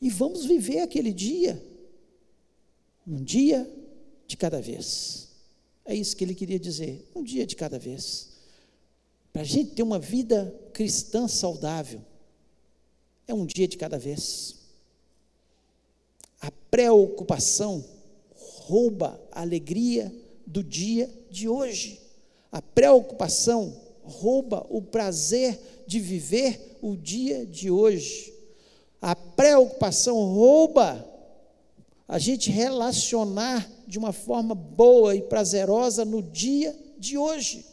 E vamos viver aquele dia, um dia de cada vez. É isso que ele queria dizer, um dia de cada vez. Para a gente ter uma vida cristã saudável, é um dia de cada vez. A preocupação rouba a alegria do dia de hoje. A preocupação rouba o prazer de viver o dia de hoje. A preocupação rouba a gente relacionar de uma forma boa e prazerosa no dia de hoje.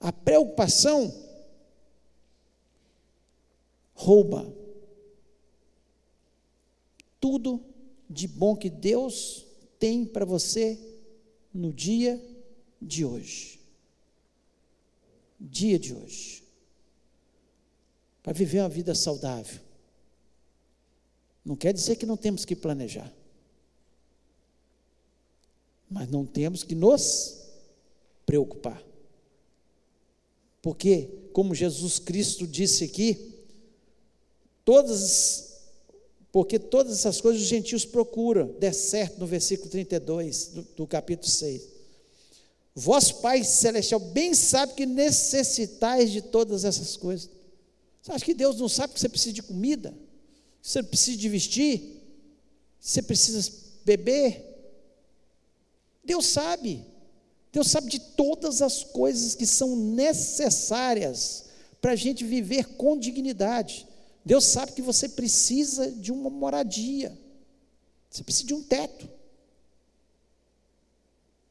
A preocupação rouba tudo de bom que Deus tem para você no dia de hoje. Dia de hoje. Para viver uma vida saudável. Não quer dizer que não temos que planejar. Mas não temos que nos preocupar. Porque, como Jesus Cristo disse aqui, todas porque todas essas coisas os gentios procuram, der certo no versículo 32 do, do capítulo 6. Vosso Pai Celestial bem sabe que necessitais de todas essas coisas. Você acha que Deus não sabe que você precisa de comida? Você precisa de vestir? Você precisa beber? Deus sabe. Deus sabe de todas as coisas que são necessárias para a gente viver com dignidade. Deus sabe que você precisa de uma moradia, você precisa de um teto.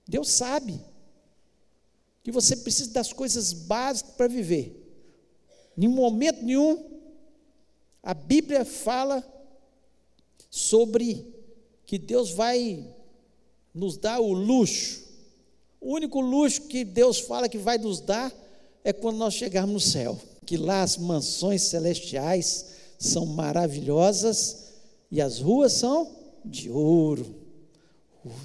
Deus sabe que você precisa das coisas básicas para viver. Em momento nenhum, a Bíblia fala sobre que Deus vai nos dar o luxo o único luxo que Deus fala que vai nos dar é quando nós chegarmos no céu, que lá as mansões celestiais são maravilhosas e as ruas são de ouro,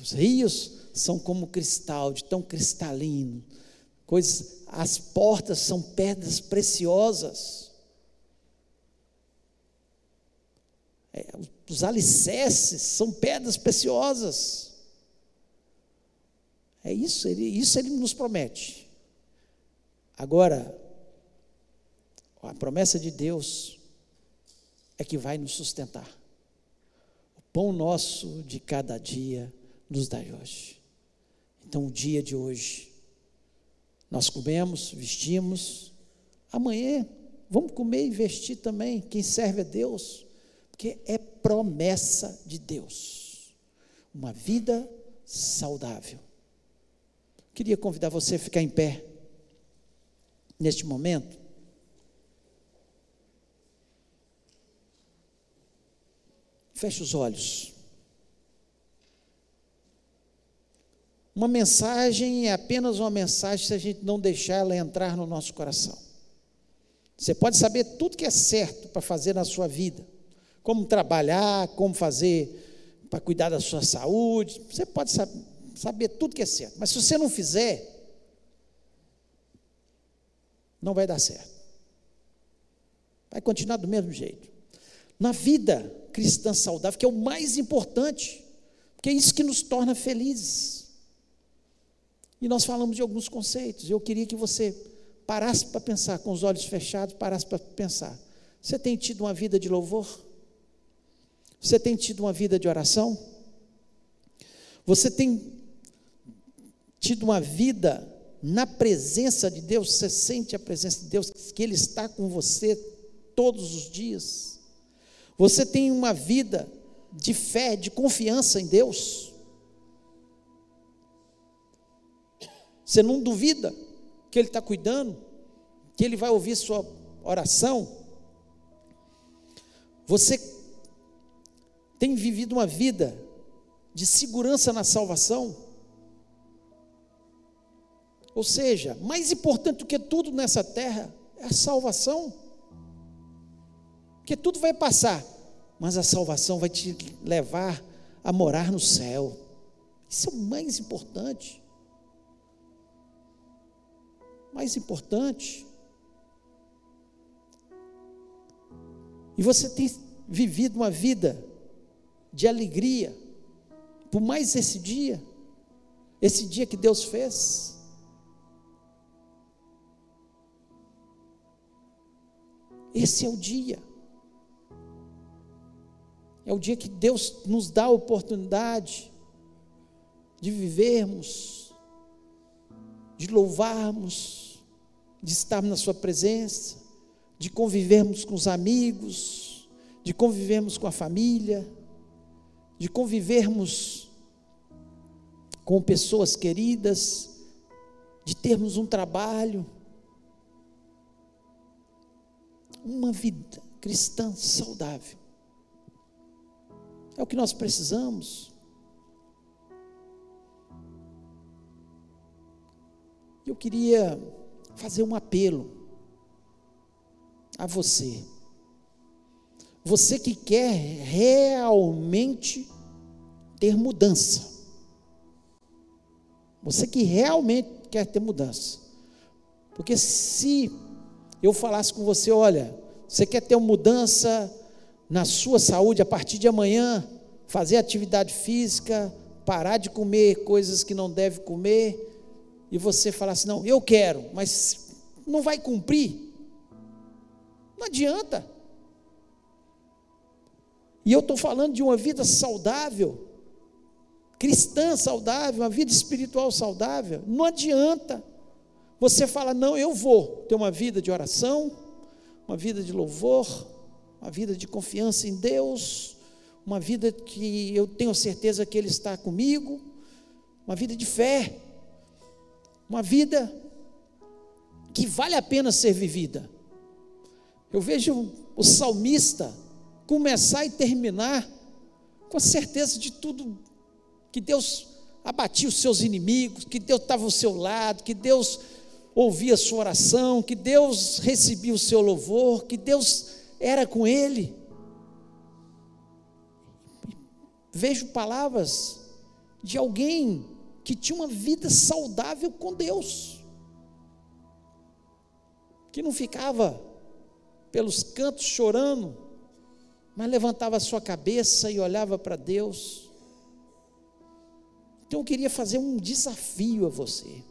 os rios são como cristal, de tão cristalino. Coisas, as portas são pedras preciosas. É, os alicerces são pedras preciosas. É isso, ele, isso ele nos promete. Agora, a promessa de Deus é que vai nos sustentar. O pão nosso de cada dia nos dá hoje. Então, o dia de hoje, nós comemos, vestimos. Amanhã, vamos comer e vestir também. Quem serve a Deus, porque é promessa de Deus. Uma vida saudável. Queria convidar você a ficar em pé neste momento. Feche os olhos. Uma mensagem é apenas uma mensagem se a gente não deixar ela entrar no nosso coração. Você pode saber tudo que é certo para fazer na sua vida, como trabalhar, como fazer para cuidar da sua saúde. Você pode saber, saber tudo que é certo, mas se você não fizer, não vai dar certo. Vai continuar do mesmo jeito. Na vida, cristã saudável, que é o mais importante, porque é isso que nos torna felizes. E nós falamos de alguns conceitos. Eu queria que você parasse para pensar, com os olhos fechados, parasse para pensar. Você tem tido uma vida de louvor? Você tem tido uma vida de oração? Você tem tido uma vida na presença de Deus? Você sente a presença de Deus, que Ele está com você todos os dias? Você tem uma vida de fé, de confiança em Deus. Você não duvida que Ele está cuidando, que Ele vai ouvir sua oração. Você tem vivido uma vida de segurança na salvação. Ou seja, mais importante do que tudo nessa terra é a salvação. Porque tudo vai passar, mas a salvação vai te levar a morar no céu. Isso é o mais importante. Mais importante. E você tem vivido uma vida de alegria, por mais esse dia, esse dia que Deus fez. Esse é o dia. É o dia que Deus nos dá a oportunidade de vivermos, de louvarmos, de estarmos na Sua presença, de convivermos com os amigos, de convivermos com a família, de convivermos com pessoas queridas, de termos um trabalho, uma vida cristã saudável. É o que nós precisamos. Eu queria fazer um apelo a você. Você que quer realmente ter mudança. Você que realmente quer ter mudança. Porque se eu falasse com você, olha, você quer ter uma mudança na sua saúde a partir de amanhã, fazer atividade física, parar de comer coisas que não deve comer, e você falar assim: não, eu quero, mas não vai cumprir, não adianta. E eu estou falando de uma vida saudável, cristã saudável, uma vida espiritual saudável, não adianta. Você fala, não, eu vou ter uma vida de oração, uma vida de louvor, uma vida de confiança em Deus, uma vida que eu tenho certeza que Ele está comigo, uma vida de fé, uma vida que vale a pena ser vivida. Eu vejo o salmista começar e terminar com a certeza de tudo, que Deus abatia os seus inimigos, que Deus estava ao seu lado, que Deus ouvia a sua oração, que Deus recebia o seu louvor, que Deus era com ele. Vejo palavras de alguém que tinha uma vida saudável com Deus, que não ficava pelos cantos chorando, mas levantava a sua cabeça e olhava para Deus. Então eu queria fazer um desafio a você,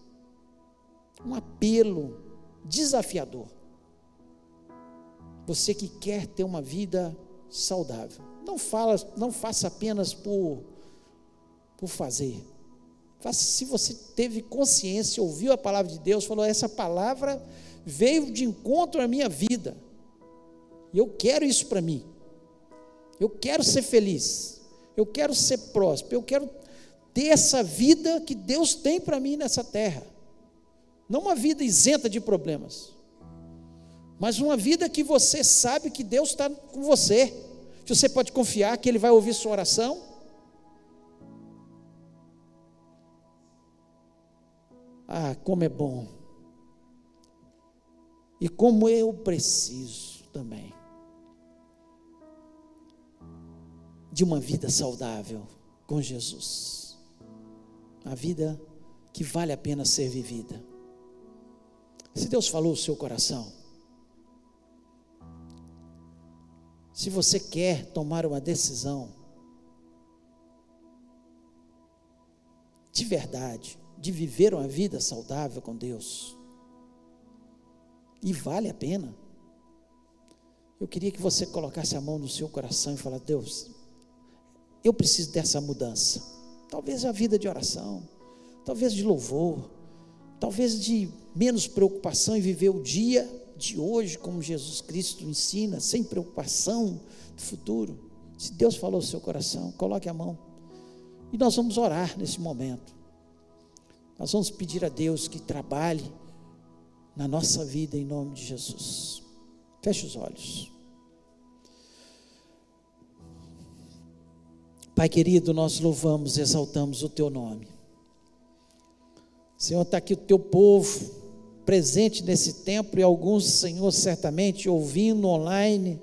um apelo desafiador. Você que quer ter uma vida saudável, não fala, não faça apenas por por fazer. Faça se você teve consciência, ouviu a palavra de Deus, falou essa palavra veio de encontro à minha vida. E eu quero isso para mim. Eu quero ser feliz. Eu quero ser próspero. Eu quero ter essa vida que Deus tem para mim nessa terra. Não uma vida isenta de problemas, mas uma vida que você sabe que Deus está com você. Que você pode confiar que Ele vai ouvir sua oração. Ah, como é bom. E como eu preciso também de uma vida saudável com Jesus. A vida que vale a pena ser vivida. Se Deus falou o seu coração, se você quer tomar uma decisão de verdade, de viver uma vida saudável com Deus, e vale a pena, eu queria que você colocasse a mão no seu coração e falasse: Deus, eu preciso dessa mudança. Talvez a vida de oração, talvez de louvor, talvez de menos preocupação em viver o dia de hoje, como Jesus Cristo ensina, sem preocupação do futuro. Se Deus falou no seu coração, coloque a mão. E nós vamos orar nesse momento. Nós vamos pedir a Deus que trabalhe na nossa vida em nome de Jesus. Feche os olhos. Pai querido, nós louvamos, exaltamos o teu nome. Senhor, está aqui o teu povo presente nesse tempo e alguns, Senhor, certamente ouvindo online.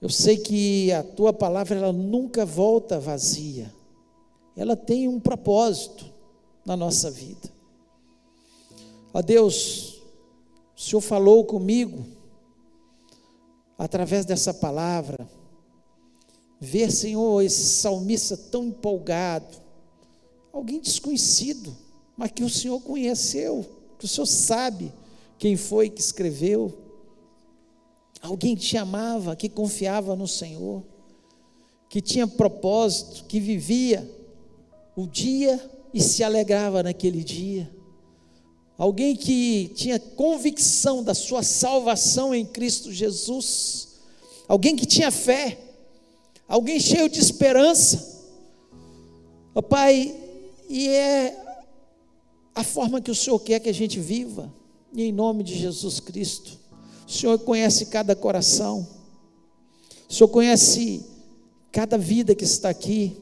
Eu sei que a tua palavra ela nunca volta vazia. Ela tem um propósito na nossa vida. Ó Deus, o Senhor falou comigo através dessa palavra ver, Senhor, esse salmista tão empolgado, alguém desconhecido, mas que o Senhor conheceu, que o Senhor sabe quem foi que escreveu, alguém que te amava, que confiava no Senhor, que tinha propósito, que vivia o dia e se alegrava naquele dia. Alguém que tinha convicção da sua salvação em Cristo Jesus. Alguém que tinha fé alguém cheio de esperança. Oh, Pai, e é a forma que o Senhor quer que a gente viva, e em nome de Jesus Cristo. O Senhor conhece cada coração, o Senhor conhece cada vida que está aqui,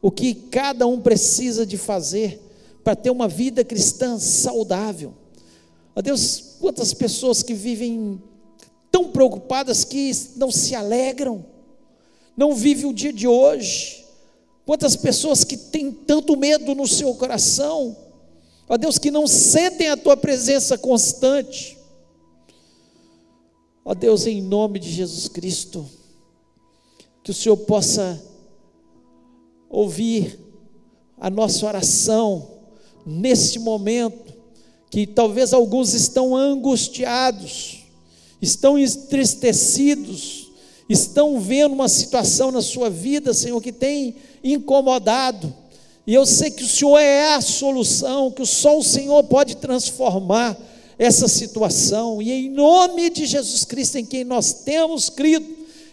o que cada um precisa de fazer para ter uma vida cristã saudável. Ó Deus, quantas pessoas que vivem tão preocupadas que não se alegram, não vive o dia de hoje. Quantas pessoas que têm tanto medo no seu coração, ó Deus, que não sentem a tua presença constante. Ó Deus, em nome de Jesus Cristo, que o Senhor possa ouvir a nossa oração neste momento, que talvez alguns estão angustiados, estão entristecidos, estão vendo uma situação na sua vida, Senhor, que tem incomodado. E eu sei que o Senhor é a solução, que só o Senhor pode transformar essa situação. E em nome de Jesus Cristo, em quem nós temos crido,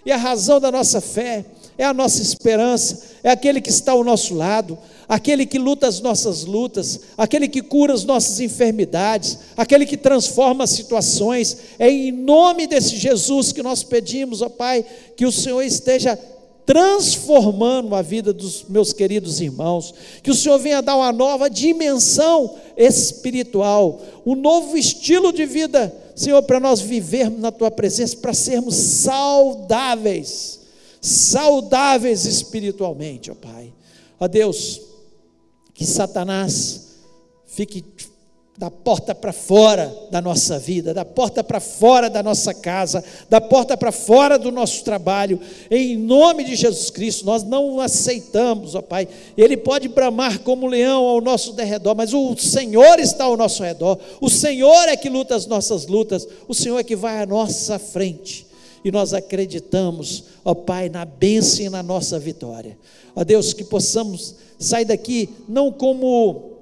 e a razão da nossa fé, é a nossa esperança, é aquele que está ao nosso lado, aquele que luta as nossas lutas, aquele que cura as nossas enfermidades, aquele que transforma as situações. É em nome desse Jesus que nós pedimos, ó Pai, que o Senhor esteja transformando a vida dos meus queridos irmãos, que o Senhor venha dar uma nova dimensão espiritual, um novo estilo de vida, Senhor, para nós vivermos na tua presença, para sermos saudáveis, saudáveis espiritualmente, ó Pai. Ó Deus, Que Satanás fique da porta para fora da nossa vida, da porta para fora da nossa casa, da porta para fora do nosso trabalho, em nome de Jesus Cristo, nós não aceitamos, ó Pai. Ele pode bramar como leão ao nosso derredor, mas o Senhor está ao nosso redor, o Senhor é que luta as nossas lutas, o Senhor é que vai à nossa frente, e nós acreditamos, ó Pai, na bênção e na nossa vitória. Ó Deus, que possamos sair daqui não como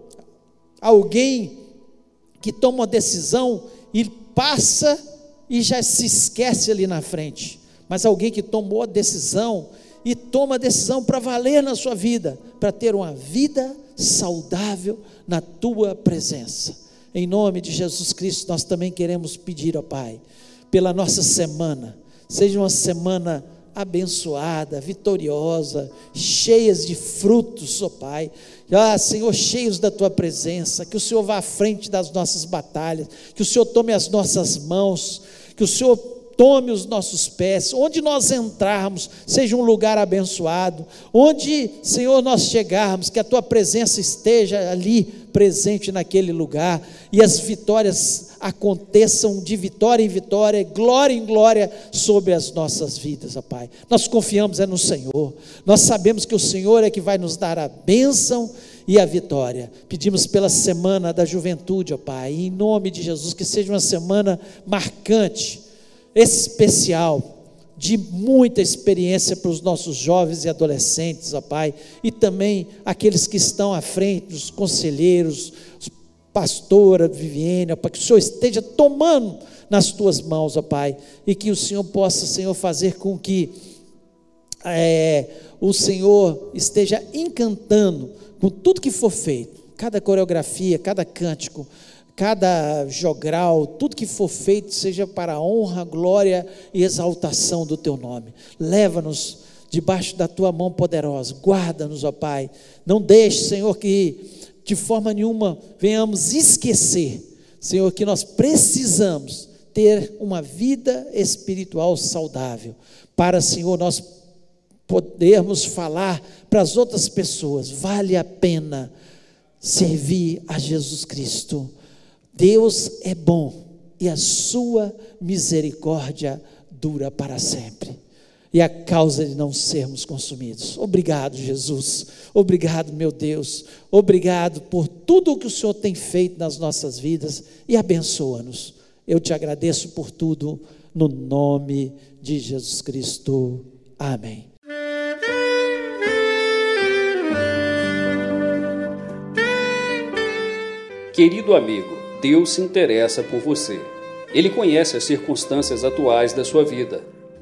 alguém que toma uma decisão e passa e já se esquece ali na frente, mas alguém que tomou a decisão e toma a decisão para valer na sua vida, para ter uma vida saudável na tua presença. Em nome de Jesus Cristo, nós também queremos pedir ao Pai, pela nossa semana, seja uma semana abençoada, vitoriosa, cheias de frutos, ó oh Pai. Ah, Senhor, cheios da tua presença, que o Senhor vá à frente das nossas batalhas, que o Senhor tome as nossas mãos, que o Senhor tome os nossos pés, onde nós entrarmos, seja um lugar abençoado, onde, Senhor, nós chegarmos, que a tua presença esteja ali presente naquele lugar e as vitórias aconteçam de vitória em vitória, glória em glória sobre as nossas vidas, ó Pai. Nós confiamos é no Senhor. Nós sabemos que o Senhor é que vai nos dar a bênção e a vitória. Pedimos pela semana da juventude, ó Pai, em nome de Jesus, que seja uma semana marcante, especial, de muita experiência para os nossos jovens e adolescentes, ó Pai, e também aqueles que estão à frente, os conselheiros, os pastora Viviane, ó Pai, que o Senhor esteja tomando nas tuas mãos, ó Pai, e que o Senhor possa, Senhor, fazer com que é, o Senhor esteja encantando com tudo que for feito, cada coreografia, cada cântico, cada jogral, tudo que for feito seja para a honra, glória e exaltação do teu nome. Leva-nos debaixo da tua mão poderosa, guarda-nos, ó Pai. Não deixe, Senhor, que de forma nenhuma venhamos esquecer, Senhor, que nós precisamos ter uma vida espiritual saudável, para, Senhor, nós podermos falar para as outras pessoas, vale a pena servir a Jesus Cristo Deus é bom e a sua misericórdia dura para sempre. E a causa de não sermos consumidos. Obrigado, Jesus. Obrigado, meu Deus. Obrigado por tudo o que o Senhor tem feito nas nossas vidas e abençoa-nos. Eu te agradeço por tudo, no nome de Jesus Cristo. Amém. Querido amigo, Deus se interessa por você. Ele conhece as circunstâncias atuais da sua vida.